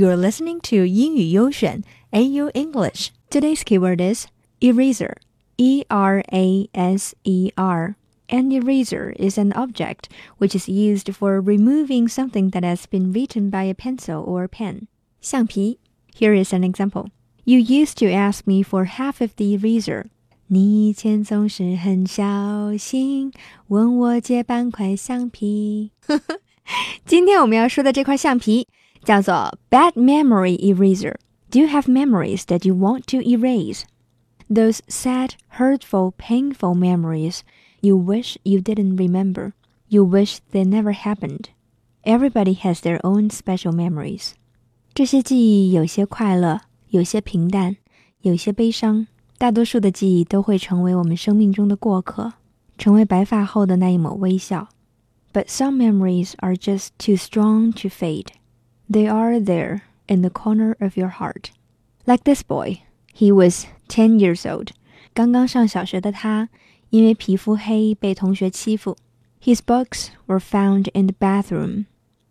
You're listening to 英语优选 AU English. Today's keyword is eraser. E R A S E R. An eraser is an object which is used for removing something that has been written by a pencil or pen. 橡皮. Here is an example. You used to ask me for half of the eraser. 你以前总是很小心问我借半块橡皮。今天我们要说的这块橡皮 叫做 bad memory eraser. Do you have memories that you want to erase? Those sad, hurtful, painful memories you wish you didn't remember. You wish they never happened. Everybody has their own special memories. 这些记忆有些快乐，有些平淡，有些悲伤。大多数的记忆都会成为我们生命中的过客，成为白发后的那一抹微笑。But some memories are just too strong to fade. They are there in the corner of your heart. Like this boy, he was ten years old. 刚刚上小学的他，因为皮肤黑被同学欺负。His books were found in the bathroom.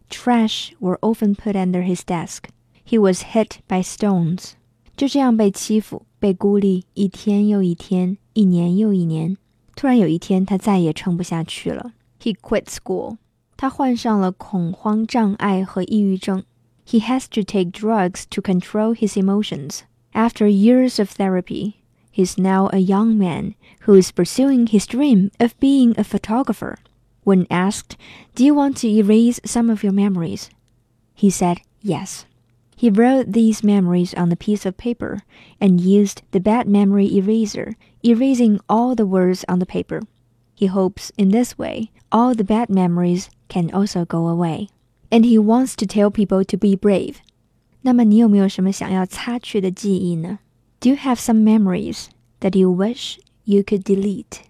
Trash were often put under his desk. He was hit by stones. 就这样被欺负。被孤立一天又一天，一年又一年。突然有一天，他再也撑不下去了。He quit school。他患上了恐慌障碍和抑郁症。 He has to take drugs to control his emotions. After years of therapy, he's now a young man who is pursuing his dream of being a photographer. When asked, Do you want to erase some of your memories? He said, Yes. He wrote these memories on a piece of paper and used the bad memory eraser, erasing all the words on the paper. He hopes in this way all the bad memories can also go away And he wants to tell people to be brave. 那么你有没有什么想要擦去的记忆呢? Do you have some memories that you wish you could delete?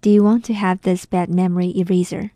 Do you want to have this bad memory eraser?